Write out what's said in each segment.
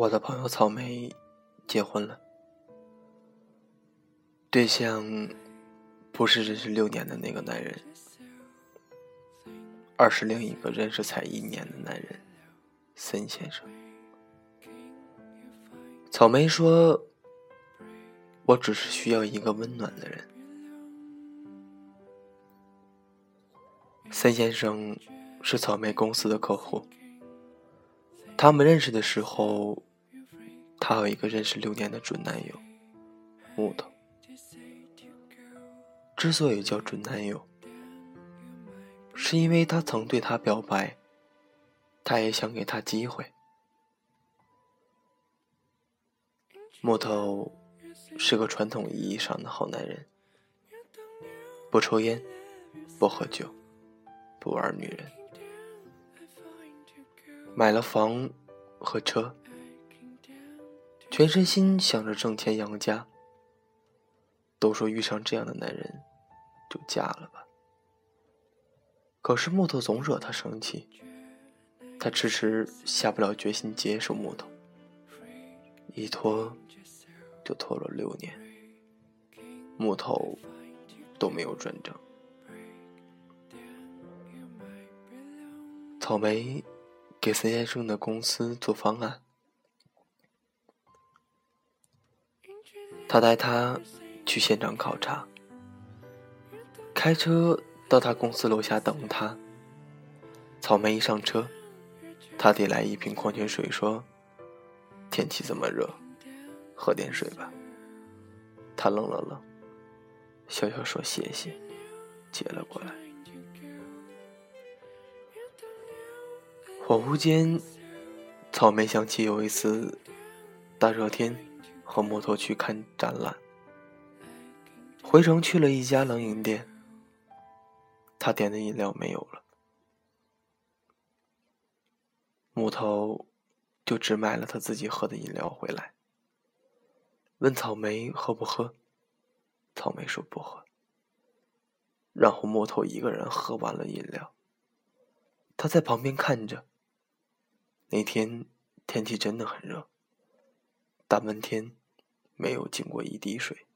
我的朋友草莓结婚了，对象不是认识六年的那个男人，而是另一个认识才一年的男人，森先生。草莓说：“我只是需要一个温暖的人。”森先生是草莓公司的客户。他们认识的时候，她有一个认识六年的准男友木头。之所以叫准男友，是因为他曾对他表白，他也想给他机会。木头是个传统意义上的好男人，不抽烟，不喝酒，不玩女人。买了房和车，全身心想着挣钱养家。都说遇上这样的男人就嫁了吧。可是木头总惹他生气，他迟迟下不了决心接受木头，一拖就拖了六年，木头都没有转正。草莓。给孙先生的公司做方案，他带他去现场考察，开车到他公司楼下等他。草莓一上车，他递来一瓶矿泉水，说：“天气这么热，喝点水吧。”他愣了愣，笑笑说：“谢谢。”接了过来。恍惚间，草莓想起有一次大热天和木头去看展览，回城去了一家冷饮店，他点的饮料没有了，木头就只买了他自己喝的饮料回来，问草莓喝不喝，草莓说不喝，然后木头一个人喝完了饮料，他在旁边看着。那天天气真的很热，大闷天，没有进过一滴水。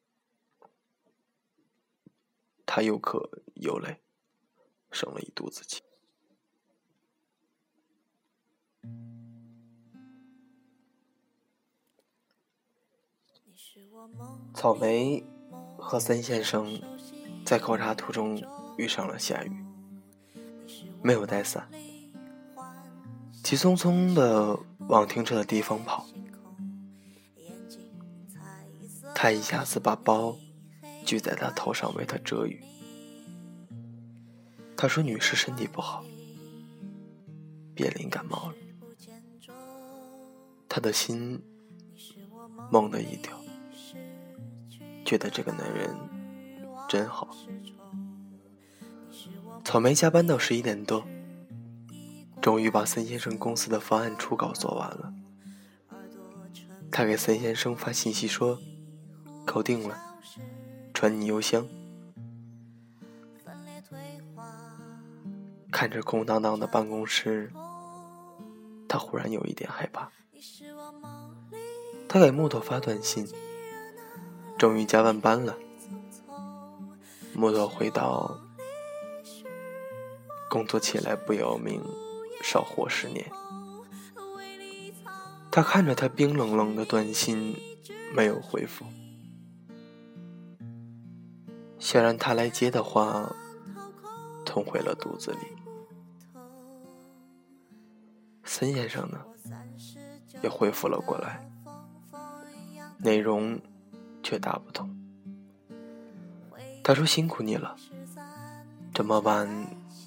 他又渴又累，生了一肚子气。草莓和森先生在考察途中遇上了下雨，没有带伞。急匆匆的往停车的地方跑，他一下子把包举在他头上为他遮雨。他说：“女士身体不好，别淋感冒了。”他的心猛地一跳，觉得这个男人真好。草莓加班到十一点多。终于把森先生公司的方案初稿做完了，他给森先生发信息说：“搞定了，传你邮箱。”看着空荡荡的办公室，他忽然有一点害怕。他给木头发短信：“终于加完班了。”木头回道：“工作起来不要命。”少活十年。他看着他冰冷冷的短信，没有回复。想让他来接的话，吞回了肚子里。森先生呢，也恢复了过来，内容却大不同。他说：“辛苦你了，这么晚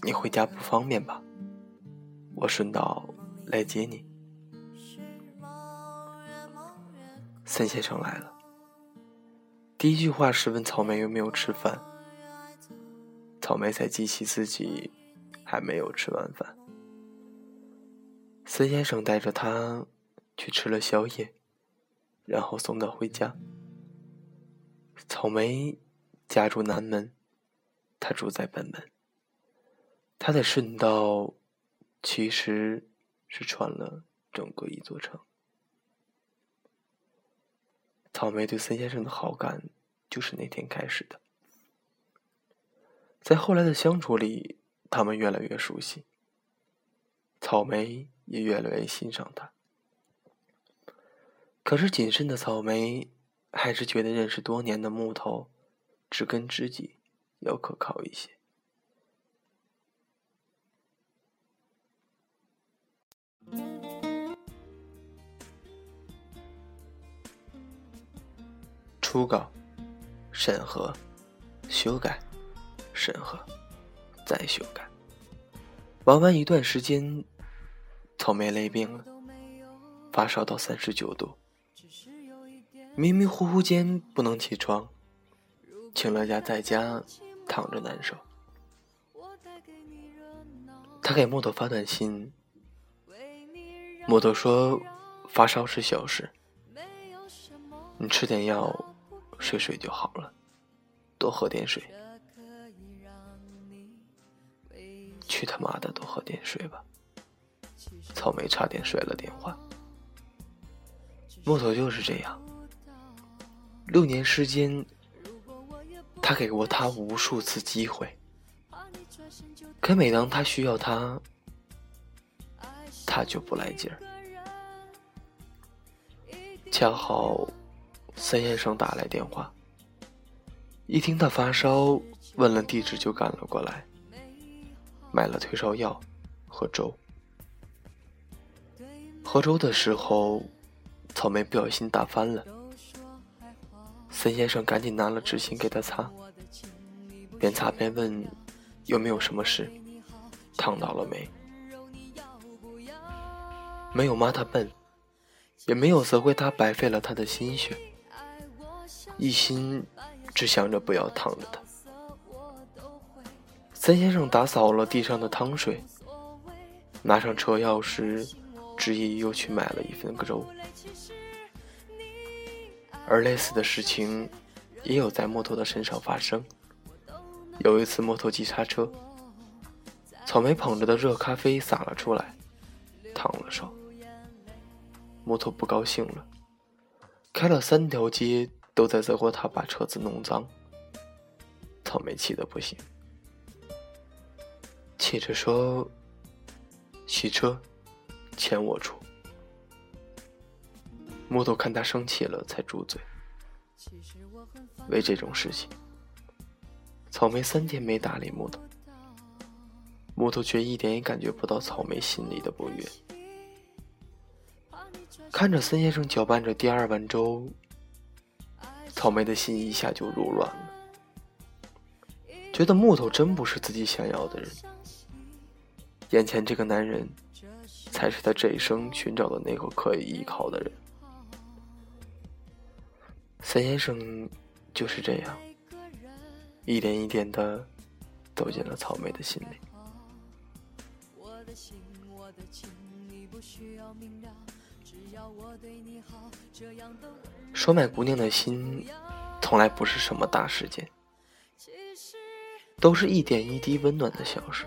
你回家不方便吧？”我顺道来接你。森先生来了，第一句话是问草莓有没有吃饭。草莓才记起自己还没有吃完饭。孙先生带着他去吃了宵夜，然后送他回家。草莓家住南门，他住在北门，他的顺道。其实是穿了整个一座城。草莓对森先生的好感就是那天开始的。在后来的相处里，他们越来越熟悉，草莓也越来越欣赏他。可是谨慎的草莓还是觉得认识多年的木头，知根知底，要可靠一些。初稿、审核、修改、审核、再修改，玩完一段时间，草莓累病了，发烧到三十九度，迷迷糊糊间不能起床，请了假在家躺着难受。他给木头发短信，木头说发烧是小事，你吃点药。睡睡就好了，多喝点水。去他妈的，多喝点水吧！草莓差点摔了电话。木头就是这样，六年时间，他给过他无数次机会，可每当他需要他，他就不来劲儿。恰好。孙先生打来电话，一听他发烧，问了地址就赶了过来，买了退烧药和粥。喝粥的时候，草莓不小心打翻了，孙先生赶紧拿了纸巾给他擦，边擦边问有没有什么事，烫到了没？没有骂他笨，也没有责怪他白费了他的心血。一心只想着不要烫着他。三先生打扫了地上的汤水，拿上车钥匙，执意又去买了一份粥。而类似的事情也有在木头的身上发生。有一次，木头急刹车，草莓捧着的热咖啡洒了出来，烫了手。木头不高兴了，开了三条街。都在责怪他把车子弄脏，草莓气得不行，气着说：“洗车，钱我出。”木头看他生气了，才住嘴。为这种事情，草莓三天没搭理木头，木头却一点也感觉不到草莓心里的不悦。看着孙先生搅拌着第二碗粥。草莓的心一下就入乱了，觉得木头真不是自己想要的人，眼前这个男人，才是他这一生寻找的那个可以依靠的人。三先生就是这样，一点一点的走进了草莓的心里。只要我对你好，这样的收买姑娘的心，从来不是什么大事件，都是一点一滴温暖的小事。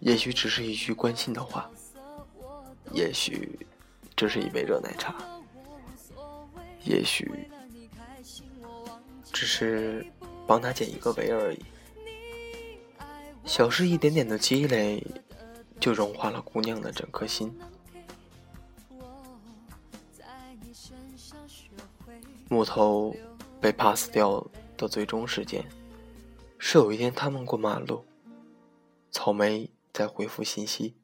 也许只是一句关心的话，也许只是一杯热奶茶，也许只是帮他剪一个围而已。小事一点点的积累，就融化了姑娘的整颗心。木头被 pass 掉的最终时间，是有一天他们过马路，草莓在回复信息，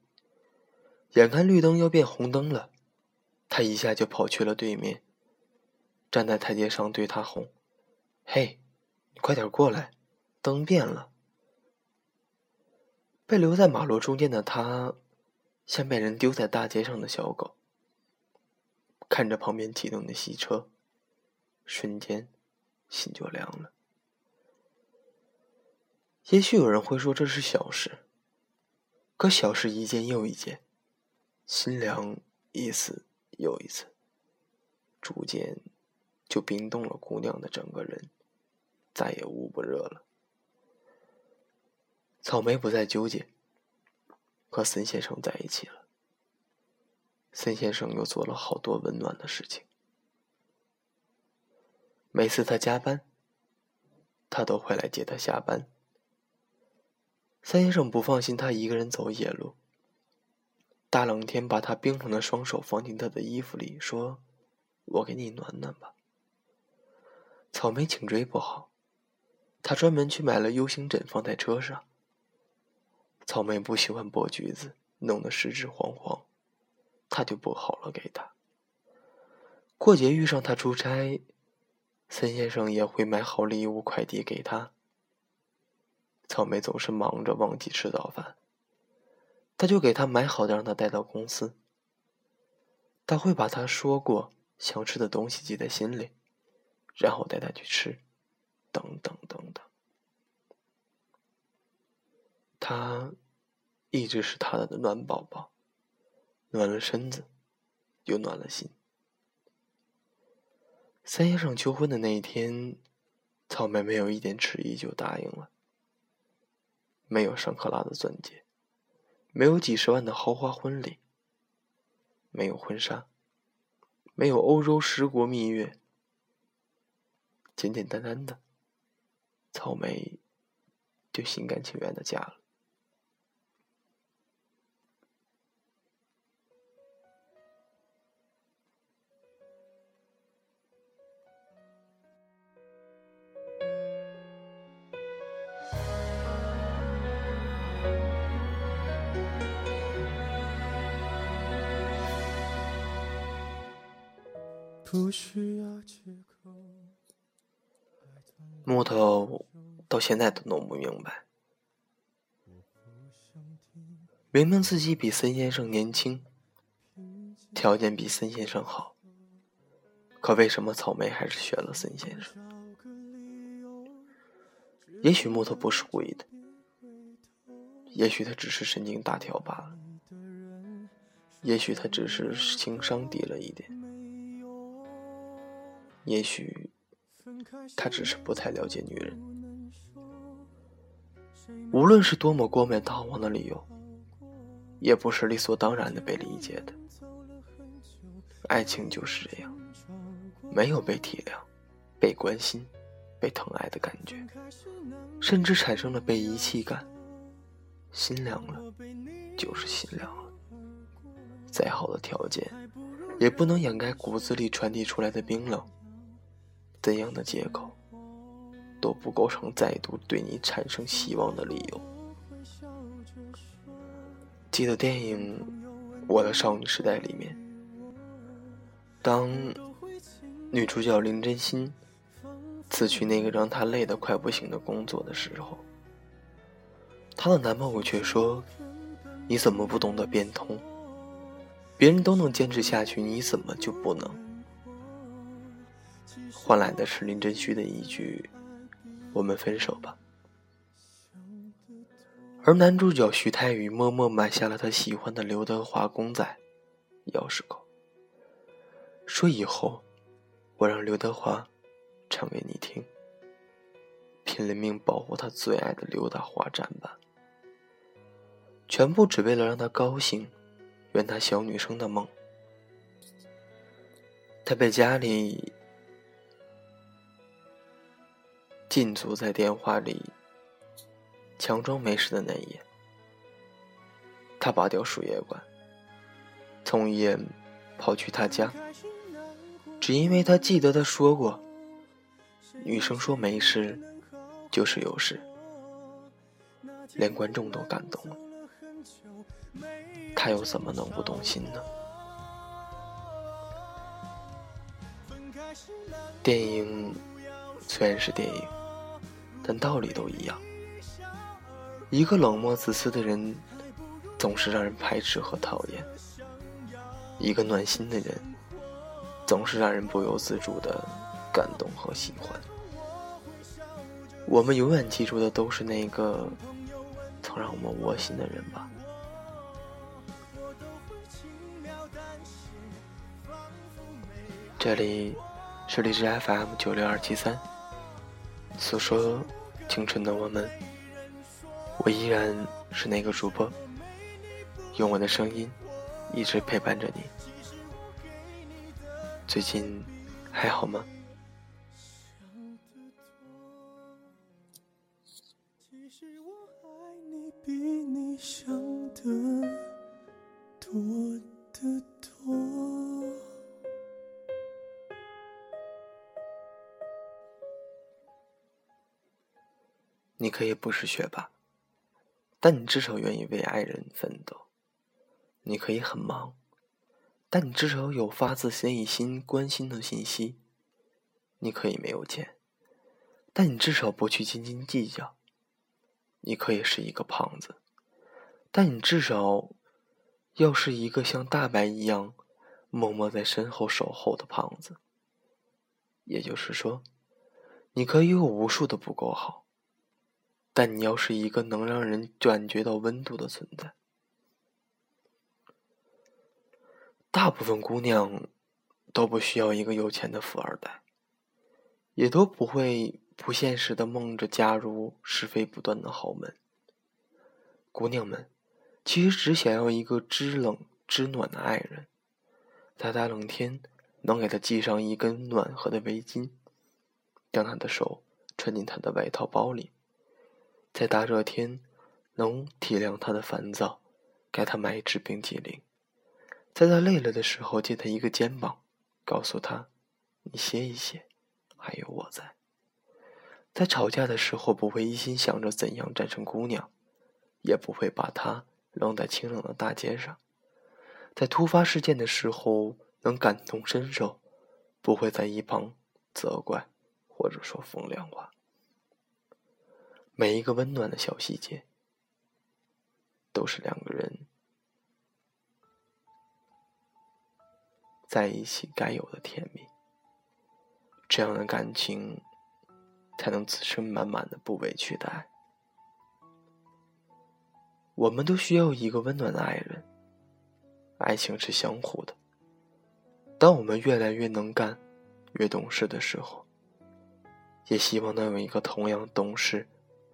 眼看绿灯要变红灯了，他一下就跑去了对面，站在台阶上对他吼：“嘿，你快点过来，灯变了。”被留在马路中间的他，像被人丢在大街上的小狗，看着旁边启动的汽车。瞬间，心就凉了。也许有人会说这是小事，可小事一件又一件，心凉一次又一次，逐渐就冰冻了姑娘的整个人，再也捂不热了。草莓不再纠结，和森先生在一起了。森先生又做了好多温暖的事情。每次他加班，他都会来接他下班。三先生不放心他一个人走夜路，大冷天把他冰冷的双手放进他的衣服里，说：“我给你暖暖吧。”草莓颈椎不好，他专门去买了 U 型枕放在车上。草莓不喜欢剥橘子，弄得十指黄黄，他就剥好了给他。过节遇上他出差。森先生也会买好礼物快递给他。草莓总是忙着忘记吃早饭，他就给他买好的让他带到公司。他会把他说过想吃的东西记在心里，然后带他去吃，等等等等。他一直是他的暖宝宝，暖了身子，又暖了心。三先生求婚的那一天，草莓没有一点迟疑就答应了。没有上克拉的钻戒，没有几十万的豪华婚礼，没有婚纱，没有欧洲十国蜜月，简简单单的，草莓就心甘情愿的嫁了。木头到现在都弄不明白，明明自己比森先生年轻，条件比森先生好，可为什么草莓还是选了森先生？也许木头不是故意的，也许他只是神经大条罢了，也许他只是情商低了一点。也许他只是不太了解女人。无论是多么冠冕堂皇的理由，也不是理所当然的被理解的。爱情就是这样，没有被体谅、被关心、被疼爱的感觉，甚至产生了被遗弃感。心凉了，就是心凉了。再好的条件，也不能掩盖骨子里传递出来的冰冷。怎样的借口都不构成再度对你产生希望的理由。记得电影《我的少女时代》里面，当女主角林真心辞去那个让她累得快不行的工作的时候，她的男朋友却说：“你怎么不懂得变通？别人都能坚持下去，你怎么就不能？”换来的是林真虚的一句：“我们分手吧。”而男主角徐太宇默默买下了他喜欢的刘德华公仔钥匙扣，说：“以后我让刘德华唱给你听。”拼了命保护他最爱的刘德华展板，全部只为了让他高兴，圆他小女生的梦。他被家里。禁足在电话里，强装没事的那一夜，他拔掉输液管，从医院跑去他家，只因为他记得他说过，女生说没事就是有事，连观众都感动了，他又怎么能不动心呢？电影虽然是电影。但道理都一样。一个冷漠自私的人，总是让人排斥和讨厌；一个暖心的人，总是让人不由自主的感动和喜欢。我们永远记住的都是那个曾让我们窝心的人吧。这里是荔枝 FM 九六二七三。诉说青春的我们，我依然是那个主播，用我的声音一直陪伴着你。最近还好吗？可以不是学霸，但你至少愿意为爱人奋斗；你可以很忙，但你至少有发自内心关心的信息；你可以没有钱，但你至少不去斤斤计较；你可以是一个胖子，但你至少要是一个像大白一样默默在身后守候的胖子。也就是说，你可以有无数的不够好。但你要是一个能让人感觉到温度的存在，大部分姑娘都不需要一个有钱的富二代，也都不会不现实的梦着嫁入是非不断的豪门。姑娘们其实只想要一个知冷知暖的爱人，在大冷天能给她系上一根暖和的围巾，将她的手穿进她的外套包里。在大热天，能体谅他的烦躁，给他买一支冰激凌；在他累了的时候，借他一个肩膀，告诉他：“你歇一歇，还有我在。”在吵架的时候，不会一心想着怎样战胜姑娘，也不会把她扔在清冷的大街上；在突发事件的时候，能感同身受，不会在一旁责怪或者说风凉话。每一个温暖的小细节，都是两个人在一起该有的甜蜜。这样的感情，才能滋生满满的不委屈的爱。我们都需要一个温暖的爱人。爱情是相互的。当我们越来越能干、越懂事的时候，也希望能有一个同样懂事。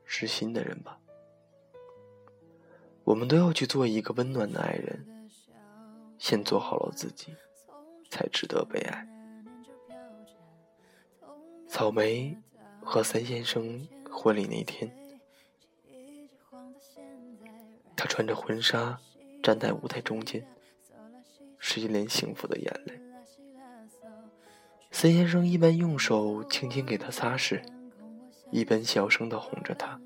知心的人吧，我们都要去做一个温暖的爱人。先做好了自己，才值得被爱。草莓和三先生婚礼那天，他穿着婚纱站在舞台中间，是一脸幸福的眼泪。三先生一般用手轻轻给他擦拭。一边小声的哄着他，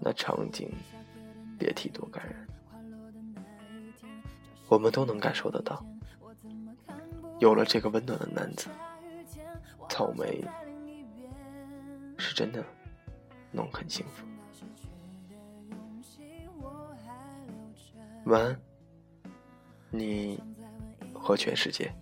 那场景别提多感人。我们都能感受得到，有了这个温暖的男子，草莓是真的能很幸福。晚安，你和全世界。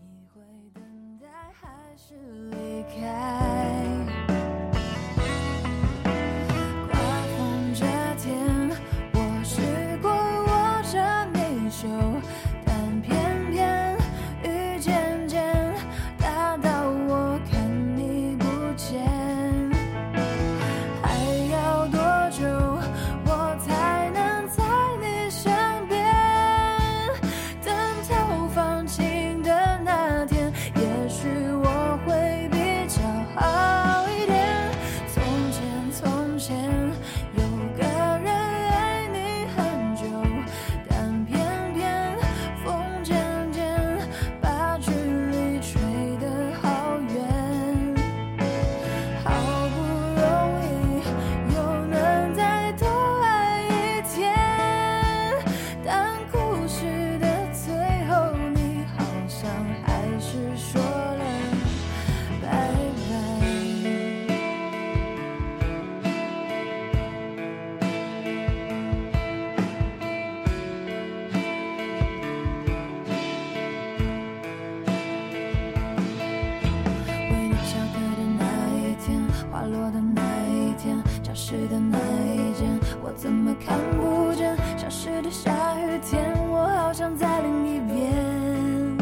失的那一间，我怎么看不见？消失的下雨天，我好想再淋一遍。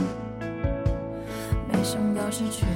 没想到失去。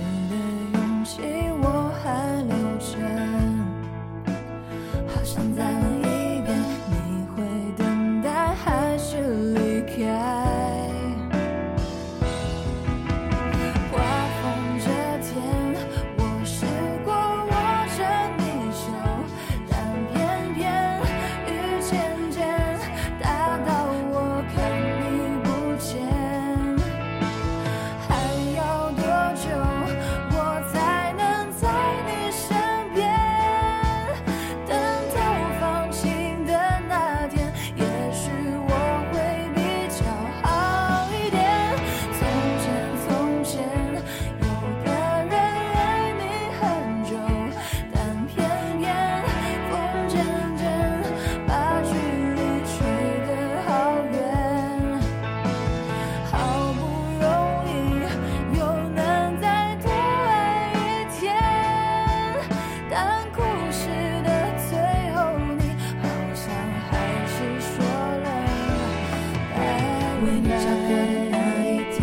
为你翘课的那一天，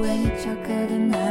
为你翘课的那。